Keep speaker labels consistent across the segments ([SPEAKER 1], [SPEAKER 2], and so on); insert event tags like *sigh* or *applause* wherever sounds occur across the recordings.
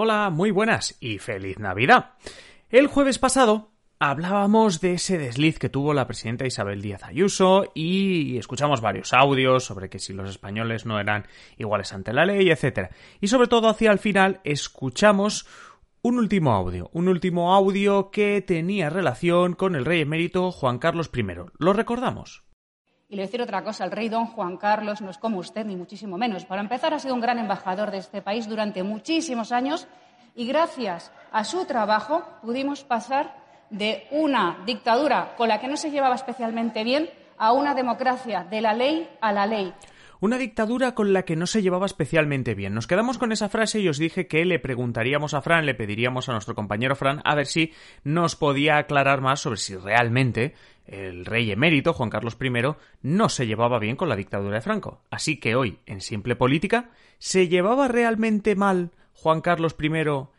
[SPEAKER 1] Hola, muy buenas y feliz Navidad. El jueves pasado hablábamos de ese desliz que tuvo la presidenta Isabel Díaz Ayuso y escuchamos varios audios sobre que si los españoles no eran iguales ante la ley, etc. Y sobre todo hacia el final escuchamos un último audio, un último audio que tenía relación con el rey emérito Juan Carlos I. ¿Lo recordamos?
[SPEAKER 2] Y le voy a decir otra cosa, el rey don Juan Carlos no es como usted, ni muchísimo menos. Para empezar, ha sido un gran embajador de este país durante muchísimos años y gracias a su trabajo pudimos pasar de una dictadura con la que no se llevaba especialmente bien a una democracia de la ley a la ley.
[SPEAKER 1] Una dictadura con la que no se llevaba especialmente bien. Nos quedamos con esa frase y os dije que le preguntaríamos a Fran, le pediríamos a nuestro compañero Fran a ver si nos podía aclarar más sobre si realmente el rey emérito, Juan Carlos I, no se llevaba bien con la dictadura de Franco. Así que hoy, en Simple Política, ¿se llevaba realmente mal Juan Carlos I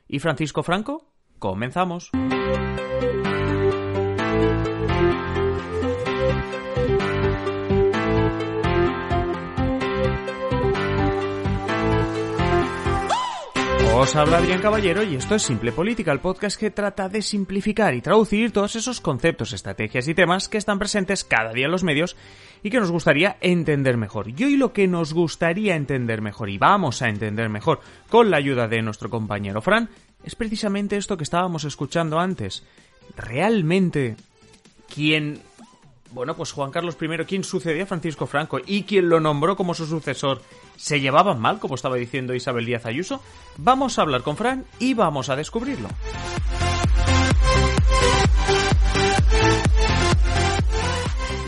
[SPEAKER 1] y Francisco Franco? Comenzamos. Os habla Adrián Caballero y esto es Simple Política, el podcast que trata de simplificar y traducir todos esos conceptos, estrategias y temas que están presentes cada día en los medios y que nos gustaría entender mejor. Y hoy lo que nos gustaría entender mejor y vamos a entender mejor con la ayuda de nuestro compañero Fran es precisamente esto que estábamos escuchando antes. ¿Realmente quien bueno, pues Juan Carlos I, quien sucedió a Francisco Franco y quien lo nombró como su sucesor, ¿se llevaban mal, como estaba diciendo Isabel Díaz Ayuso? Vamos a hablar con Fran y vamos a descubrirlo.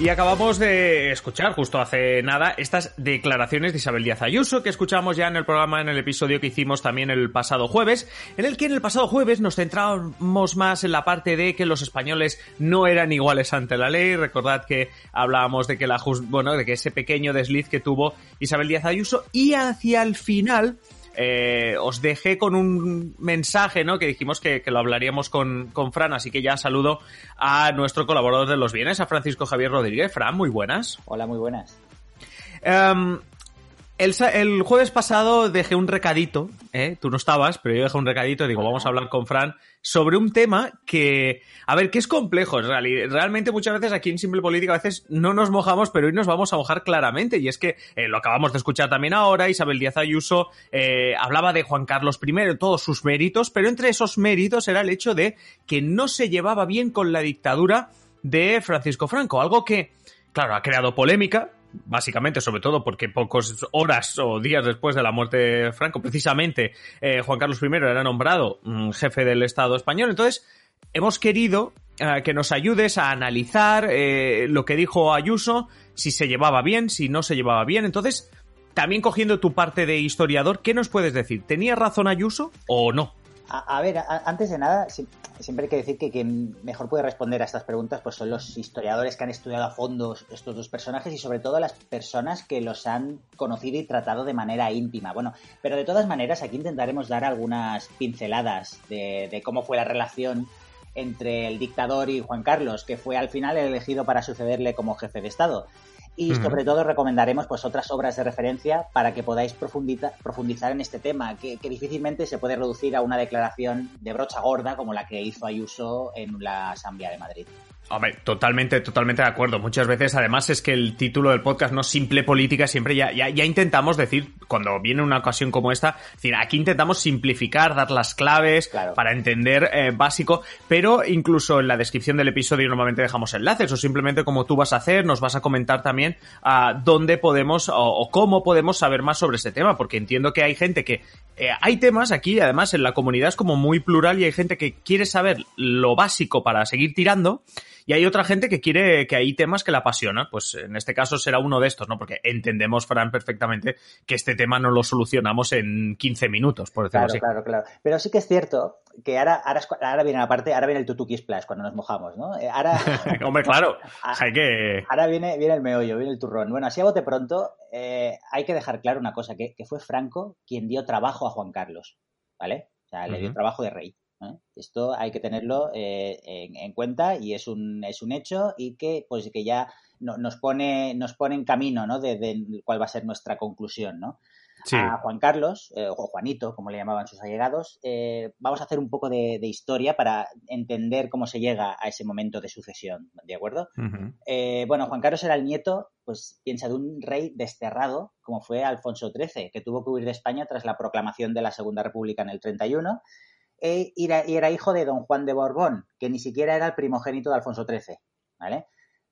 [SPEAKER 1] Y acabamos de escuchar justo hace nada estas declaraciones de Isabel Díaz Ayuso que escuchamos ya en el programa, en el episodio que hicimos también el pasado jueves, en el que en el pasado jueves nos centramos más en la parte de que los españoles no eran iguales ante la ley. Recordad que hablábamos de que la bueno, de que ese pequeño desliz que tuvo Isabel Díaz Ayuso y hacia el final eh, os dejé con un mensaje, ¿no? Que dijimos que, lo hablaríamos con, con, Fran, así que ya saludo a nuestro colaborador de los bienes, a Francisco Javier Rodríguez. Fran, muy buenas.
[SPEAKER 3] Hola, muy buenas.
[SPEAKER 1] Em, el, jueves pasado dejé un recadito, ¿eh? tú no estabas, pero yo dejé un recadito, digo, vamos a hablar con Fran sobre un tema que, a ver, que es complejo. Realmente muchas veces aquí en Simple Política a veces no nos mojamos, pero hoy nos vamos a mojar claramente. Y es que eh, lo acabamos de escuchar también ahora, Isabel Díaz Ayuso eh, hablaba de Juan Carlos I, todos sus méritos, pero entre esos méritos era el hecho de que no se llevaba bien con la dictadura de Francisco Franco, algo que, claro, ha creado polémica, básicamente, sobre todo porque pocas horas o días después de la muerte de Franco, precisamente eh, Juan Carlos I era nombrado mm, jefe del Estado español. Entonces, hemos querido eh, que nos ayudes a analizar eh, lo que dijo Ayuso, si se llevaba bien, si no se llevaba bien. Entonces, también cogiendo tu parte de historiador, ¿qué nos puedes decir? ¿Tenía razón Ayuso o no?
[SPEAKER 3] A, ver, antes de nada, siempre hay que decir que quien mejor puede responder a estas preguntas pues son los historiadores que han estudiado a fondo estos dos personajes y sobre todo las personas que los han conocido y tratado de manera íntima. Bueno, pero de todas maneras aquí intentaremos dar algunas pinceladas de, de cómo fue la relación entre el dictador y Juan Carlos, que fue al final elegido para sucederle como jefe de Estado y sobre todo recomendaremos pues otras obras de referencia para que podáis profundizar en este tema, que, que, difícilmente se puede reducir a una declaración de brocha gorda como la que hizo Ayuso en la Asamblea de Madrid.
[SPEAKER 1] Hombre, totalmente, totalmente de acuerdo. Muchas veces, además, es que el título del podcast no es simple política, siempre ya, ya, ya intentamos decir, cuando viene una ocasión como esta, decir, aquí intentamos simplificar, dar las claves para entender eh, básico, pero incluso en la descripción del episodio normalmente dejamos enlaces, o simplemente como tú vas a hacer, nos vas a comentar también a dónde podemos o, cómo podemos saber más sobre este tema, porque entiendo que hay gente que eh, hay temas aquí, además en la comunidad es como muy plural y hay gente que quiere saber lo básico para seguir tirando y hay otra gente que quiere que hay temas que la apasionan. Pues en este caso será uno de estos, ¿no? Porque entendemos, Fran, perfectamente que este tema no lo solucionamos en 15 minutos, por decirlo
[SPEAKER 3] así. Claro, claro, Pero sí que es cierto que ahora, ahora, ahora viene la parte, ahora viene el tutuki splash cuando nos mojamos, ¿no? Eh, ahora... *laughs*
[SPEAKER 1] Hombre, claro, *laughs* hay que...
[SPEAKER 3] Ahora viene, viene el meollo, viene el turrón. Bueno, así a bote pronto, eh, hay que dejar claro una cosa, que, que, fue Franco quien dio trabajo a Juan Carlos, ¿vale? O sea, le dio trabajo de rey. ¿Eh? Esto hay que tenerlo eh, en, cuenta y es un, es un hecho y que, pues, que ya nos, pone, nos pone en camino ¿no? de, cuál va a ser nuestra conclusión. ¿no? a Juan Carlos, eh, o Juanito, como le llamaban sus allegados, vamos a hacer un poco de, historia para entender cómo se llega a ese momento de sucesión, ¿de acuerdo? Bueno, Juan Carlos era el nieto, pues piensa, de un rey desterrado, como fue Alfonso XIII, que tuvo que huir de España tras la proclamación de la Segunda República en el 31, e, era hijo de don Juan de Borbón, que ni siquiera era el primogénito de Alfonso XIII, ¿vale?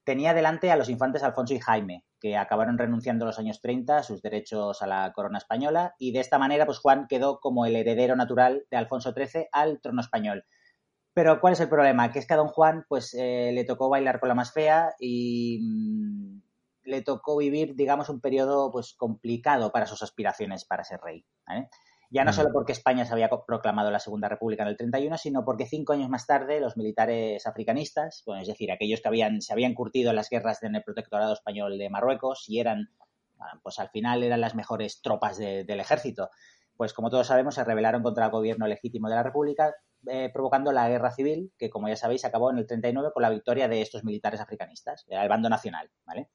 [SPEAKER 3] Tenía delante a los infantes Alfonso y Jaime, que acabaron renunciando en los años 30 a sus derechos a la corona española, y de esta manera, pues Juan quedó como el heredero natural de Alfonso XIII al trono español. Pero ¿cuál es el problema? Que es que a don Juan, pues eh, le tocó bailar con la más fea y mm, le tocó vivir, digamos, un periodo pues complicado para sus aspiraciones para ser rey. Ya no solo porque España se había proclamado la Segunda República en el 31, sino porque cinco años más tarde los militares africanistas, bueno, es decir, aquellos que habían, se habían curtido en las guerras en el protectorado español de Marruecos y eran, pues al final eran las mejores tropas del ejército, pues como todos sabemos se rebelaron contra el gobierno legítimo de la República, eh, provocando la guerra civil, que como ya sabéis acabó en el 39 con la victoria de estos militares africanistas, el bando nacional, ¿vale?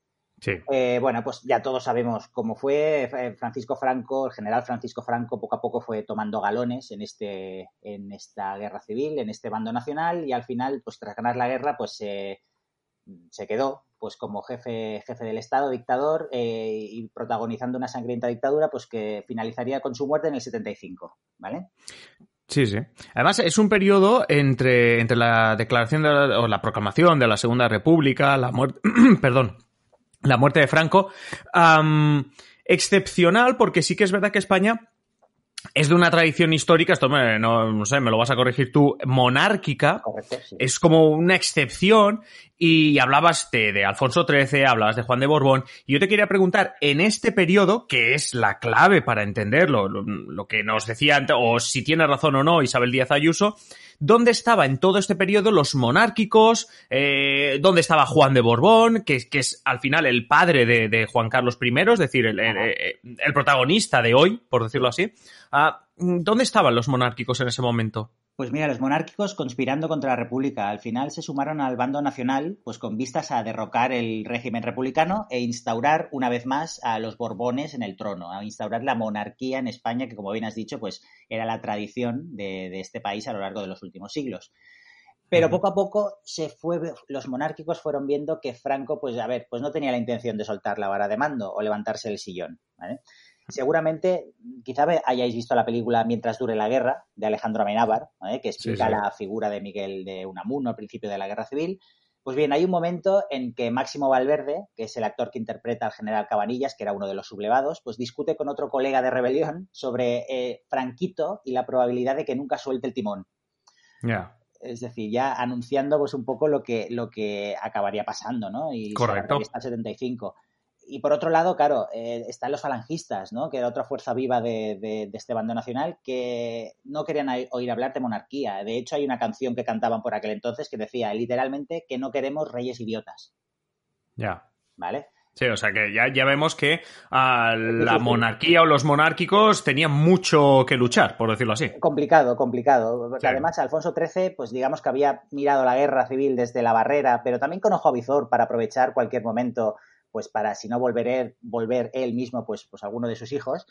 [SPEAKER 3] Eh, bueno, pues ya todos sabemos cómo fue. Eh, Francisco Franco, el general Francisco Franco, poco a poco fue tomando galones en, este, en esta guerra civil, en este bando nacional, y al final, pues tras ganar la guerra, pues se quedó pues como jefe, jefe del Estado, dictador, eh, y protagonizando una sangrienta dictadura, pues que finalizaría con su muerte en el 75, ¿vale?
[SPEAKER 1] Sí, sí. Además, es un periodo entre, entre la declaración o la proclamación de la Segunda República, la muerte, *clears throat* perdón, la muerte de Franco, excepcional porque sí que es verdad que España es de una tradición histórica, esto me, no, sé, me lo vas a corregir tú, monárquica, es como una excepción y hablabas de, Alfonso XIII, hablabas de Juan de Borbón y yo te quería preguntar, en este periodo, que es la clave para entenderlo, lo, que nos decía, antes, o si tiene razón o no Isabel Díaz Ayuso, dónde estaba en todo este periodo los monárquicos, eh, dónde estaba Juan de Borbón, que, es al final el padre de, Juan Carlos I, es decir, el, protagonista de hoy, por decirlo así. Ah, ¿Dónde estaban los monárquicos en ese momento?
[SPEAKER 3] Pues mira, los monárquicos conspirando contra la República. Al final se sumaron al bando nacional, pues con vistas a derrocar el régimen republicano e instaurar una vez más a los Borbones en el trono, a instaurar la monarquía en España, que como bien has dicho, pues era la tradición de, este país a lo largo de los últimos siglos. Pero poco a poco se fue, los monárquicos fueron viendo que Franco, pues a ver, pues no tenía la intención de soltar la vara de mando o levantarse del sillón. ¿vale? Seguramente, quizá hayáis visto la película Mientras dure la guerra, de Alejandro Amenábar, que explica la figura de Miguel de Unamuno al principio de la guerra civil. Pues bien, hay un momento en que Máximo Valverde, que es el actor que interpreta al general Cabanillas, que era uno de los sublevados, pues discute con otro colega de rebelión sobre eh, Franquito y la probabilidad de que nunca suelte el timón. Es decir, ya anunciando pues un poco lo que, lo que acabaría pasando, ¿no? Y
[SPEAKER 1] Correcto.
[SPEAKER 3] Está 75 y por otro lado, claro, eh, están los falangistas, ¿no? Que era otra fuerza viva de, este bando nacional que no querían oír hablar de monarquía. De hecho, hay una canción que cantaban por aquel entonces que decía literalmente que no queremos reyes idiotas.
[SPEAKER 1] Ya.
[SPEAKER 3] ¿Vale?
[SPEAKER 1] Sí, o sea que ya, ya vemos que ah, la monarquía o los monárquicos tenían mucho que luchar, por decirlo así.
[SPEAKER 3] Complicado, complicado. Además, Alfonso XIII, pues digamos que había mirado la guerra civil desde la barrera, pero también con ojo avizor para aprovechar cualquier momento pues para si no volver, volver él mismo, pues, pues alguno de sus hijos,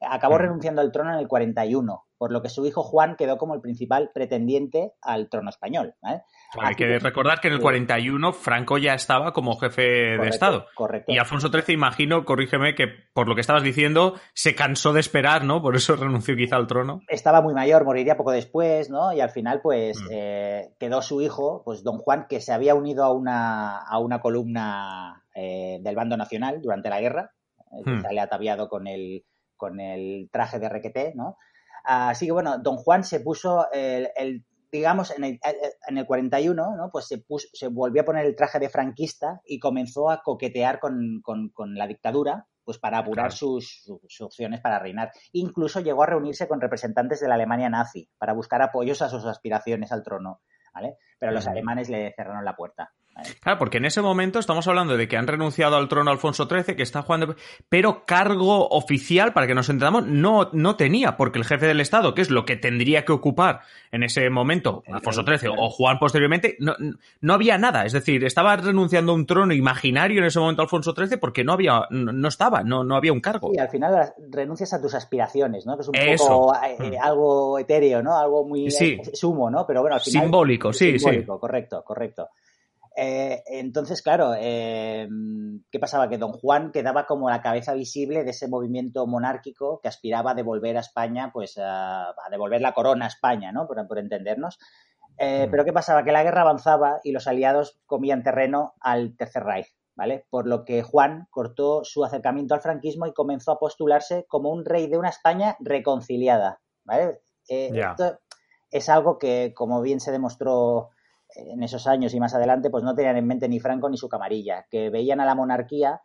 [SPEAKER 3] acabó renunciando al trono en el 41, por lo que su hijo Juan quedó como el principal pretendiente al trono español.
[SPEAKER 1] Hay que recordar que en el 41 Franco ya estaba como jefe de Estado.
[SPEAKER 3] Correcto.
[SPEAKER 1] Y Alfonso XIII, imagino, corrígeme, que por lo que estabas diciendo, se cansó de esperar, ¿no? Por eso renunció quizá al trono.
[SPEAKER 3] Estaba muy mayor, moriría poco después, ¿no? Y al final, pues, mm. eh, quedó su hijo, pues don Juan, que se había unido a una, a una columna eh, del bando nacional durante la guerra. Eh, hmm. Sale ataviado con el, con el traje de requeté, ¿no? Así que bueno, don Juan se puso el, digamos, en el, en el 41, ¿no? Pues se, puso, se volvió a poner el traje de franquista y comenzó a coquetear con, la dictadura, pues para apurar sus, opciones para reinar. Incluso llegó a reunirse con representantes de la Alemania nazi para buscar apoyos a sus aspiraciones al trono, ¿vale? Pero los alemanes le cerraron la puerta.
[SPEAKER 1] Claro, porque en ese momento estamos hablando de que han renunciado al trono Alfonso XIII, que está jugando, pero cargo oficial, para que nos entendamos, no, no tenía, porque el jefe del Estado, que es lo que tendría que ocupar en ese momento Alfonso XIII o Juan posteriormente, no, no había nada. Es decir, estaba renunciando a un trono imaginario en ese momento Alfonso XIII porque no había, no, estaba, no, no había un cargo.
[SPEAKER 3] Y al final renuncias a tus aspiraciones, ¿no? Que es un poco eh, mm. algo etéreo, ¿no? Algo muy sumo, ¿no? Pero bueno, al final.
[SPEAKER 1] Simbólico, sí,
[SPEAKER 3] simbólico, correcto, correcto. Eh, entonces, claro, eh, ¿qué pasaba? Que don Juan quedaba como la cabeza visible de ese movimiento monárquico que aspiraba a devolver a España, pues a, devolver la corona a España, ¿no? Por, por entendernos. Eh, mm. Pero ¿qué pasaba? Que la guerra avanzaba y los aliados comían terreno al Tercer Reich, ¿vale? Por lo que Juan cortó su acercamiento al franquismo y comenzó a postularse como un rey de una España reconciliada, ¿vale? Esto es algo que, como bien se demostró en esos años y más adelante, pues no tenían en mente ni Franco ni su camarilla, que veían a la monarquía,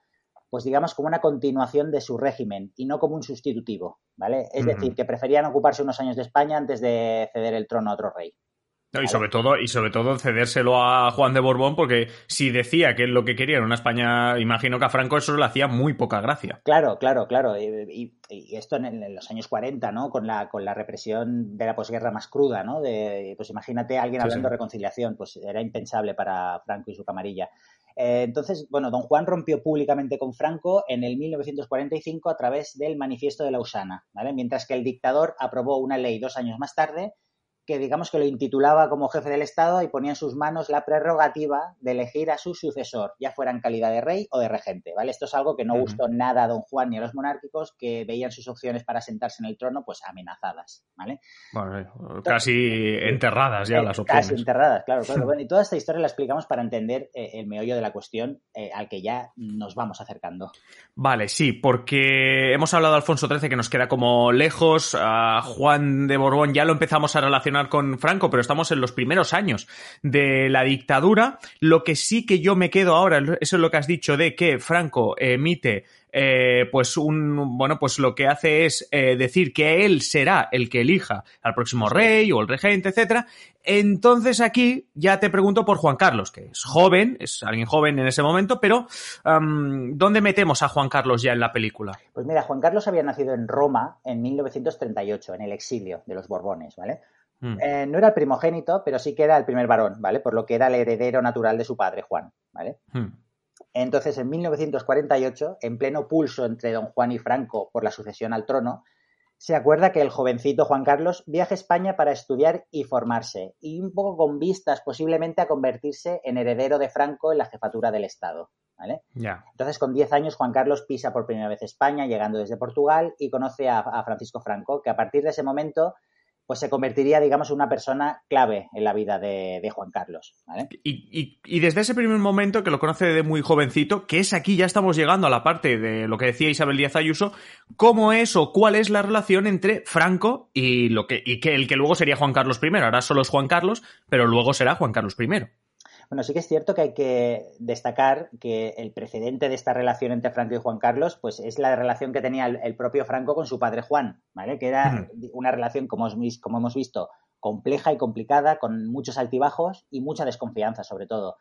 [SPEAKER 3] pues digamos, como una continuación de su régimen y no como un sustitutivo, ¿vale? Es decir, que preferían ocuparse unos años de España antes de ceder el trono a otro rey
[SPEAKER 1] y sobre todo, y sobre todo cedérselo a Juan de Borbón, porque si decía que lo que quería era una España, imagino que a Franco eso le hacía muy poca gracia.
[SPEAKER 3] Claro, claro, claro. Y, esto en, los años 40, ¿no? Con la, con la represión de la posguerra más cruda, ¿no? De, pues imagínate a alguien hablando de reconciliación, pues era impensable para Franco y su camarilla. Eh, entonces, bueno, don Juan rompió públicamente con Franco en el 1945 a través del Manifiesto de Lausana, ¿vale? Mientras que el dictador aprobó una ley dos años más tarde que digamos que lo intitulaba como jefe del Estado y ponía en sus manos la prerrogativa de elegir a su sucesor, ya fuera en calidad de rey o de regente, ¿vale? Esto es algo que no gustó nada a don Juan ni a los monárquicos, que veían sus opciones para sentarse en el trono pues amenazadas, ¿vale?
[SPEAKER 1] Bueno, casi enterradas ya eh, las opciones.
[SPEAKER 3] Casi enterradas, claro, claro. *laughs* Bueno, y toda esta historia la explicamos para entender eh, el meollo de la cuestión eh, al que ya nos vamos acercando.
[SPEAKER 1] Vale, sí, porque hemos hablado de Alfonso XIII que nos queda como lejos, a Juan de Borbón ya lo empezamos a relacionar con Franco, pero estamos en los primeros años de la dictadura. Lo que sí que yo me quedo ahora, eso es lo que has dicho de que Franco emite eh, pues un bueno pues lo que hace es eh, decir que él será el que elija al próximo rey o el regente etcétera. Entonces aquí ya te pregunto por Juan Carlos que es joven es alguien joven en ese momento pero dónde metemos a Juan Carlos ya en la película
[SPEAKER 3] pues mira Juan Carlos había nacido en Roma en 1938 en el exilio de los Borbones vale Mm. Eh, no era el primogénito, pero sí que era el primer varón, ¿vale? Por lo que era el heredero natural de su padre, Juan, ¿vale? Mm. Entonces, en 1948, en pleno pulso entre don Juan y Franco por la sucesión al trono, se acuerda que el jovencito Juan Carlos viaja a España para estudiar y formarse, y un poco con vistas posiblemente a convertirse en heredero de Franco en la jefatura del Estado. ¿vale? Entonces, con 10 años, Juan Carlos pisa por primera vez España, llegando desde Portugal, y conoce a, a Francisco Franco, que a partir de ese momento pues se convertiría, digamos, en una persona clave en la vida de, Juan Carlos.
[SPEAKER 1] Y, desde ese primer momento que lo conoce de muy jovencito, que es aquí ya estamos llegando a la parte de lo que decía Isabel Díaz Ayuso, ¿cómo es o cuál es la relación entre Franco y lo que, y que el que luego sería Juan Carlos I? Ahora solo es Juan Carlos, pero luego será Juan Carlos I.
[SPEAKER 3] Bueno, sí que es cierto que hay que destacar que el precedente de esta relación entre Franco y Juan Carlos, pues es la relación que tenía el, propio Franco con su padre Juan, ¿vale? Que era una relación, como, como hemos visto, compleja y complicada, con muchos altibajos y mucha desconfianza, sobre todo.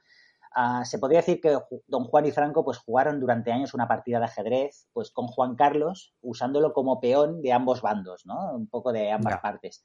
[SPEAKER 3] Ah, se podría decir que don Juan y Franco pues jugaron durante años una partida de ajedrez pues con Juan Carlos usándolo como peón de ambos bandos, ¿no? Un poco de ambas partes.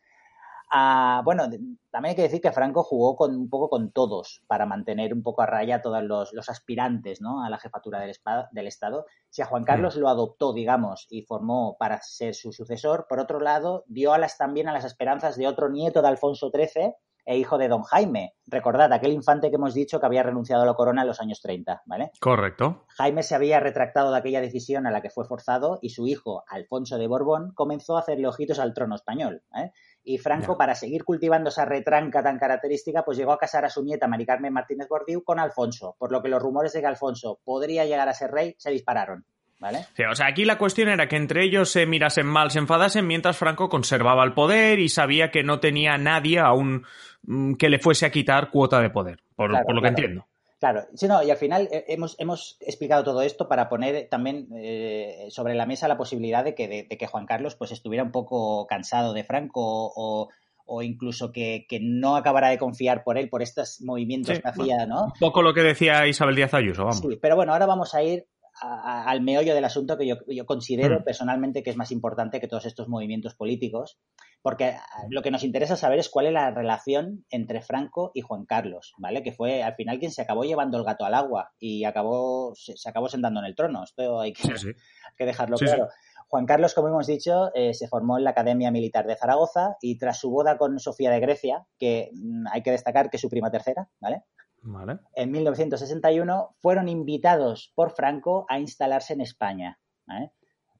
[SPEAKER 3] Ah, bueno, también hay que decir que Franco jugó con, un poco con todos para mantener un poco a raya a todos los, aspirantes ¿no? a la jefatura del, del, Estado. Si a Juan Carlos lo adoptó, digamos, y formó para ser su sucesor, por otro lado, dio alas también a las esperanzas de otro nieto de Alfonso XIII e hijo de don Jaime. Recordad, aquel infante que hemos dicho que había renunciado a la corona en los años 30, ¿vale?
[SPEAKER 1] Correcto.
[SPEAKER 3] Jaime se había retractado de aquella decisión a la que fue forzado y su hijo, Alfonso de Borbón, comenzó a hacerle ojitos al trono español. ¿eh? Y Franco, para seguir cultivando esa retranca tan característica, pues llegó a casar a su nieta Mari Carmen Martínez Bordiú con Alfonso, por lo que los rumores de que Alfonso podría llegar a ser rey se dispararon. ¿Vale?
[SPEAKER 1] o sea, aquí la cuestión era que entre ellos se mirasen mal, se enfadasen, mientras Franco conservaba el poder y sabía que no tenía nadie aún mm, que le fuese a quitar cuota de poder, por, lo que entiendo.
[SPEAKER 3] Claro, sí, no, y al final eh, hemos, hemos explicado todo esto para poner también eh, sobre la mesa la posibilidad de que, de, que Juan Carlos pues estuviera un poco cansado de Franco o, o incluso que, no acabara de confiar por él, por estos movimientos que hacía, ¿no?
[SPEAKER 1] Un poco lo que decía Isabel Díaz Ayuso, vamos. Sí,
[SPEAKER 3] pero bueno, ahora vamos a ir al meollo del asunto que yo, considero hmm. personalmente que es más importante que todos estos movimientos políticos, porque lo que nos interesa saber es cuál es la relación entre Franco y Juan Carlos, ¿vale? Que fue al final quien se acabó llevando el gato al agua y acabó se, acabó sentando en el trono. Esto hay que, *laughs* que dejarlo claro. Juan Carlos, como hemos dicho, eh, se formó en la Academia Militar de Zaragoza y tras su boda con Sofía de Grecia, que mm, hay que destacar que es su prima tercera, ¿vale? Vale. En 1961 fueron invitados por Franco a instalarse en España.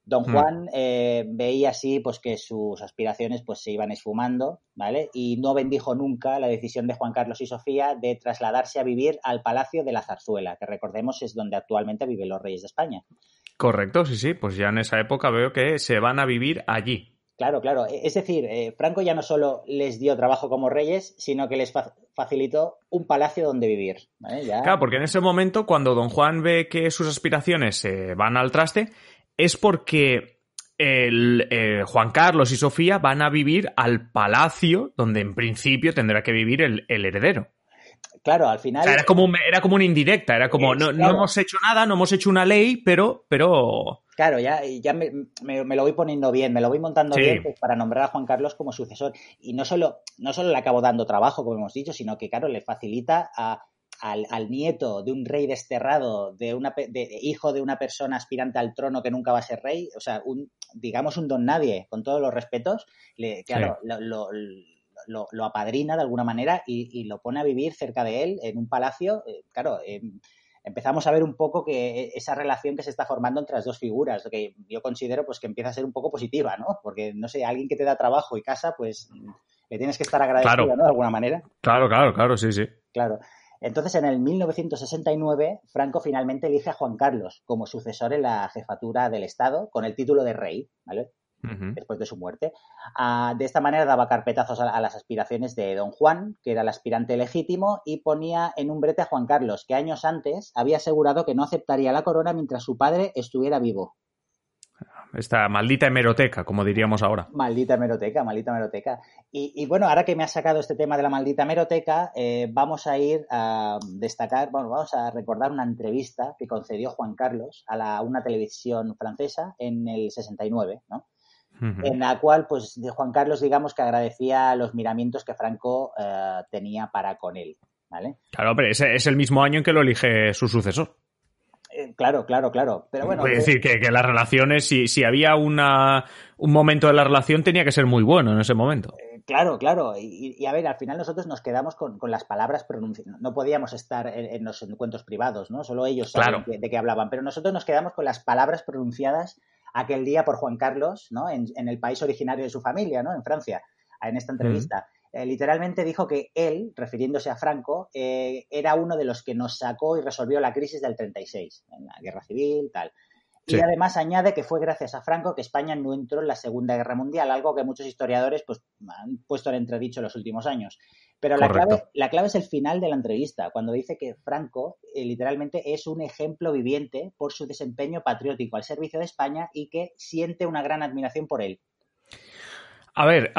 [SPEAKER 3] Don hmm. Juan eh, veía así pues que sus aspiraciones pues se iban esfumando, ¿vale? Y no bendijo nunca la decisión de Juan Carlos y Sofía de trasladarse a vivir al Palacio de la Zarzuela, que recordemos es donde actualmente viven los reyes de España.
[SPEAKER 1] Correcto, sí, sí, pues ya en esa época veo que se van a vivir allí.
[SPEAKER 3] Claro, claro. E, es decir, eh, Franco ya no solo les dio trabajo como reyes, sino que les facilitó un palacio donde vivir.
[SPEAKER 1] Claro, porque en ese momento, cuando don Juan ve que sus aspiraciones se van al traste, es porque el, eh, Juan Carlos y Sofía van a vivir al palacio donde en principio tendrá que vivir el heredero.
[SPEAKER 3] Claro, al final.
[SPEAKER 1] era como, era como una indirecta, era como, no, hemos hecho nada, no hemos hecho una ley, pero. pero...
[SPEAKER 3] Claro, ya, ya me, lo voy poniendo bien, me lo voy montando bien pues, para nombrar a Juan Carlos como sucesor. Y no solo, no solo le acabo dando trabajo, como hemos dicho, sino que, claro, le facilita al, nieto de un rey desterrado, de una de, hijo de una persona aspirante al trono que nunca va a ser rey, o sea, un, digamos un don nadie, con todos los respetos, le, claro, lo lo, apadrina de alguna manera y, lo pone a vivir cerca de él en un palacio. Eh, claro, em, empezamos a ver un poco que e, esa relación que se está formando entre las dos figuras, que yo considero pues que empieza a ser un poco positiva, ¿no? Porque, no sé, alguien que te da trabajo y casa, pues le tienes que estar agradecido, ¿no? De alguna manera.
[SPEAKER 1] Claro, claro, claro, sí, sí.
[SPEAKER 3] Claro. Entonces, en el 1969, Franco finalmente elige a Juan Carlos como sucesor en la jefatura del Estado con el título de rey, ¿vale? después de su muerte. Ah, de esta manera daba carpetazos a, las aspiraciones de don Juan, que era el aspirante legítimo, y ponía en un brete a Juan Carlos, que años antes había asegurado que no aceptaría la corona mientras su padre estuviera vivo.
[SPEAKER 1] Esta maldita hemeroteca, como diríamos ahora.
[SPEAKER 3] Maldita hemeroteca, maldita hemeroteca. Y, bueno, ahora que me ha sacado este tema de la maldita hemeroteca, eh, vamos a ir a destacar, bueno, vamos a recordar una entrevista que concedió Juan Carlos a la, una televisión francesa en el 69, ¿no? en la cual, pues, de Juan Carlos, digamos que agradecía los miramientos que Franco eh, tenía para con él, ¿vale?
[SPEAKER 1] Claro, pero ese es el mismo año en que lo elige su sucesor.
[SPEAKER 3] Eh, claro, claro, claro. Pero bueno.
[SPEAKER 1] Puede decir que, las relaciones, si, si había una, un momento de la relación, tenía que ser muy bueno en ese momento.
[SPEAKER 3] Eh, claro, claro. Y, a ver, al final nosotros nos quedamos con, las palabras pronunciadas. No podíamos estar en, los encuentros privados, ¿no? Solo ellos saben de, qué hablaban. Pero nosotros nos quedamos con las palabras pronunciadas aquel día por Juan Carlos, ¿no? En, el país originario de su familia, ¿no? En Francia, en esta entrevista. Eh, literalmente dijo que él, refiriéndose a Franco, eh, era uno de los que nos sacó y resolvió la crisis del 36, en la guerra civil, tal. Y además añade que fue gracias a Franco que España no entró en la Segunda Guerra Mundial, algo que muchos historiadores pues, han puesto en entredicho en los últimos años. Pero la clave, la clave, es el final de la entrevista, cuando dice que Franco eh, literalmente es un ejemplo viviente por su desempeño patriótico al servicio de España y que siente una gran admiración por él.
[SPEAKER 1] A ver,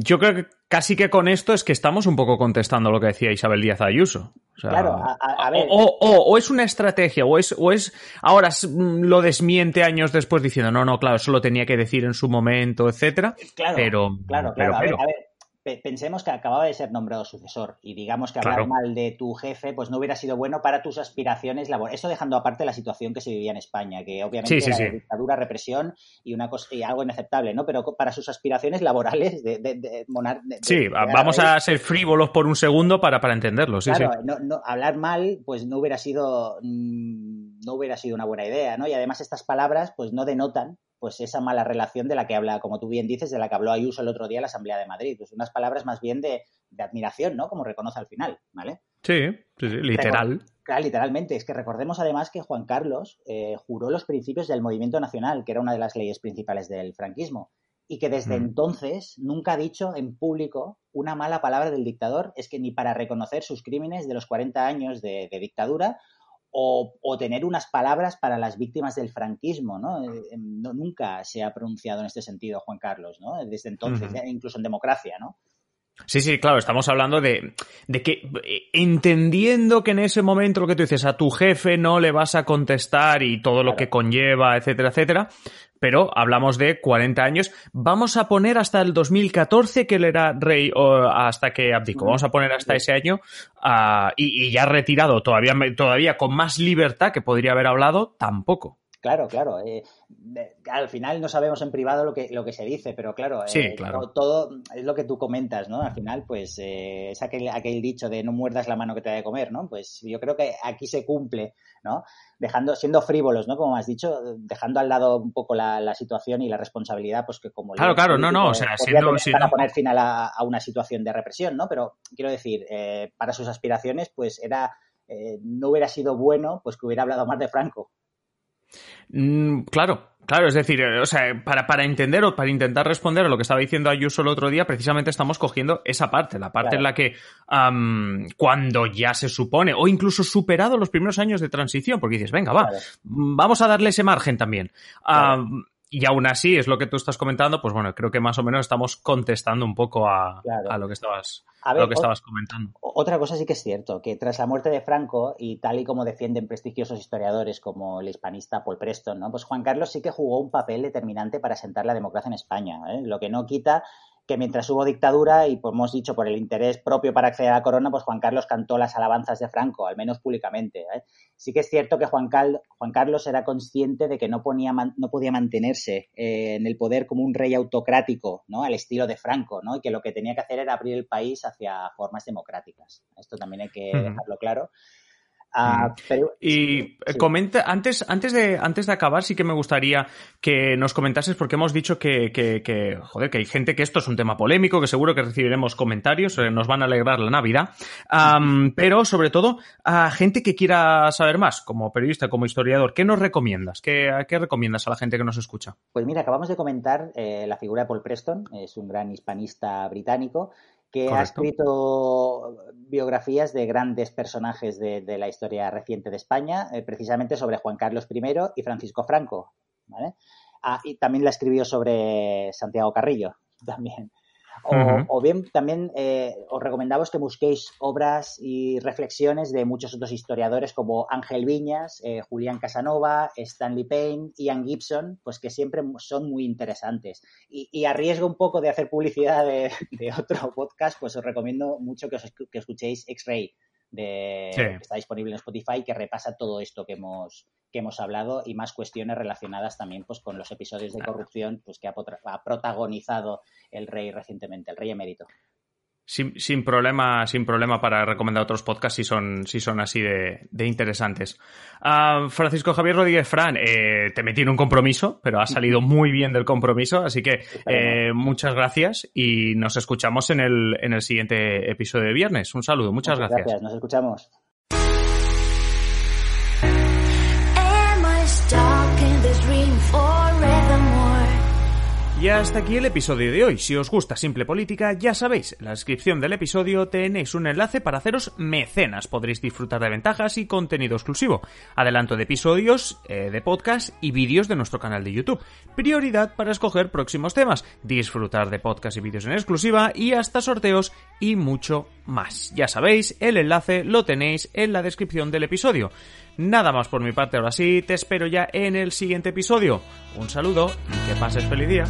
[SPEAKER 1] yo creo que casi que con esto es que estamos un poco contestando lo que decía Isabel Díaz Ayuso.
[SPEAKER 3] claro, a, ver.
[SPEAKER 1] O, es una estrategia, o es, o es ahora lo desmiente años después diciendo, no, no, claro, eso lo tenía que decir en su momento, etcétera.
[SPEAKER 3] Claro,
[SPEAKER 1] pero,
[SPEAKER 3] claro, claro. a ver, pensemos que acababa de ser nombrado sucesor y digamos que hablar mal de tu jefe pues no hubiera sido bueno para tus aspiraciones laborales. Eso dejando aparte la situación que se vivía en España, que obviamente era dictadura, represión y una cosa y algo inaceptable, ¿no? Pero para sus aspiraciones laborales de, de,
[SPEAKER 1] Sí, vamos a ser frívolos por un segundo para, para entenderlo, sí,
[SPEAKER 3] claro, No, hablar mal pues no hubiera sido mm, no hubiera sido una buena idea, ¿no? Y además estas palabras pues no denotan pues esa mala relación de la que habla, como tú bien dices, de la que habló Ayuso el otro día en la Asamblea de Madrid. Pues unas palabras más bien de, admiración, ¿no? Como reconoce al final, ¿vale?
[SPEAKER 1] Sí, sí, literal.
[SPEAKER 3] claro, literalmente. Es que recordemos además que Juan Carlos eh, juró los principios del movimiento nacional, que era una de las leyes principales del franquismo, y que desde mm. entonces nunca ha dicho en público una mala palabra del dictador, es que ni para reconocer sus crímenes de los 40 años de dictadura o, tener unas palabras para las víctimas del franquismo, ¿no? Eh, em, nunca se ha pronunciado en este sentido Juan Carlos, ¿no? Desde entonces, incluso en democracia, ¿no?
[SPEAKER 1] Sí, sí, claro, estamos hablando de, de que eh, entendiendo que en ese momento lo que tú dices, a tu jefe no le vas a contestar y todo lo que conlleva, etcétera, etcétera, pero hablamos de 40 años. Vamos a poner hasta el 2014 que él era rey o hasta que abdicó. Vamos a poner hasta ese año uh, y, y, ya retirado, todavía, todavía con más libertad que podría haber hablado, tampoco.
[SPEAKER 3] Claro, claro. Eh, al final no sabemos en privado lo que, lo que se dice, pero claro,
[SPEAKER 1] sí,
[SPEAKER 3] eh,
[SPEAKER 1] claro.
[SPEAKER 3] todo es lo que tú comentas, ¿no? Al final, pues eh, es aquel, aquel dicho de no muerdas la mano que te da de comer, ¿no? Pues yo creo que aquí se cumple, ¿no? Dejando, siendo frívolos, ¿no? Como has dicho, dejando al lado un poco la, la situación y la responsabilidad, pues que como...
[SPEAKER 1] Claro, claro, no, no, o sea, siendo...
[SPEAKER 3] Para no. poner final a, a, una situación de represión, ¿no? Pero quiero decir, eh, para sus aspiraciones, pues era... Eh, no hubiera sido bueno pues que hubiera hablado más de Franco,
[SPEAKER 1] Mm, claro, claro, es decir, o sea, para, para entender o para intentar responder a lo que estaba diciendo Ayuso el otro día, precisamente estamos cogiendo esa parte, la parte claro. en la que um, cuando ya se supone, o incluso superado los primeros años de transición, porque dices, venga, va, claro. vamos a darle ese margen también. Claro. Um, y aún así, es lo que tú estás comentando, pues bueno, creo que más o menos estamos contestando un poco a, a lo que estabas, a ver, lo que estabas comentando.
[SPEAKER 3] Otra cosa sí que es cierto, que tras la muerte de Franco, y tal y como defienden prestigiosos historiadores como el hispanista Paul Preston, ¿no? pues Juan Carlos sí que jugó un papel determinante para sentar la democracia en España, ¿eh? lo que no quita que mientras hubo dictadura y, pues hemos dicho, por el interés propio para acceder a la corona, pues Juan Carlos cantó las alabanzas de Franco, al menos públicamente. ¿eh? Sí que es cierto que Juan, Cal Juan, Carlos era consciente de que no, ponía no podía mantenerse eh, en el poder como un rey autocrático, ¿no? Al estilo de Franco, ¿no? Y que lo que tenía que hacer era abrir el país hacia formas democráticas. Esto también hay que uh -huh. dejarlo claro.
[SPEAKER 1] Uh, pero, y sí. comenta, antes, antes, de, antes de acabar, sí que me gustaría que nos comentases, porque hemos dicho que, que, que, joder, que hay gente que esto es un tema polémico, que seguro que recibiremos comentarios, eh, nos van a alegrar la Navidad, um, pero sobre todo a gente que quiera saber más, como periodista, como historiador, ¿qué nos recomiendas? ¿Qué, qué recomiendas a la gente que nos escucha?
[SPEAKER 3] Pues mira, acabamos de comentar eh, la figura de Paul Preston, es un gran hispanista británico, que Correcto. ha escrito biografías de grandes personajes de, de la historia reciente de España, eh, precisamente sobre Juan Carlos I y Francisco Franco. ¿vale? Ah, y también la escribió sobre Santiago Carrillo, *laughs* también. O, uh -huh. o bien también eh, os recomendamos que busquéis obras y reflexiones de muchos otros historiadores como Ángel Viñas, eh, Julián Casanova, Stanley Payne, Ian Gibson, pues que siempre son muy interesantes. Y, y a riesgo un poco de hacer publicidad de, de, otro podcast, pues os recomiendo mucho que, os, que escuchéis X-Ray, de, sí. que está disponible en Spotify, que repasa todo esto que hemos, que hemos hablado y más cuestiones relacionadas también pues, con los episodios de corrupción pues, que ha, ha protagonizado el rey recientemente, el rey emérito.
[SPEAKER 1] Sin, sin, problema, sin problema para recomendar otros podcasts si son, si son así de, de interesantes. Uh, Francisco Javier Rodríguez Fran, eh, te metí en un compromiso, pero ha salido muy bien del compromiso, así que eh, muchas gracias y nos escuchamos en el, en el siguiente episodio de viernes. Un saludo, muchas,
[SPEAKER 3] muchas
[SPEAKER 1] gracias.
[SPEAKER 3] gracias. Nos escuchamos.
[SPEAKER 1] Y hasta aquí el episodio de hoy. Si os gusta Simple Política, ya sabéis, en la descripción del episodio tenéis un enlace para haceros mecenas. Podréis disfrutar de ventajas y contenido exclusivo. Adelanto de episodios, eh, de podcast y vídeos de nuestro canal de YouTube. Prioridad para escoger próximos temas. Disfrutar de podcast y vídeos en exclusiva y hasta sorteos y mucho más. Ya sabéis, el enlace lo tenéis en la descripción del episodio. Nada más por mi parte, ahora sí, te espero ya en el siguiente episodio. Un saludo y que pases feliz día.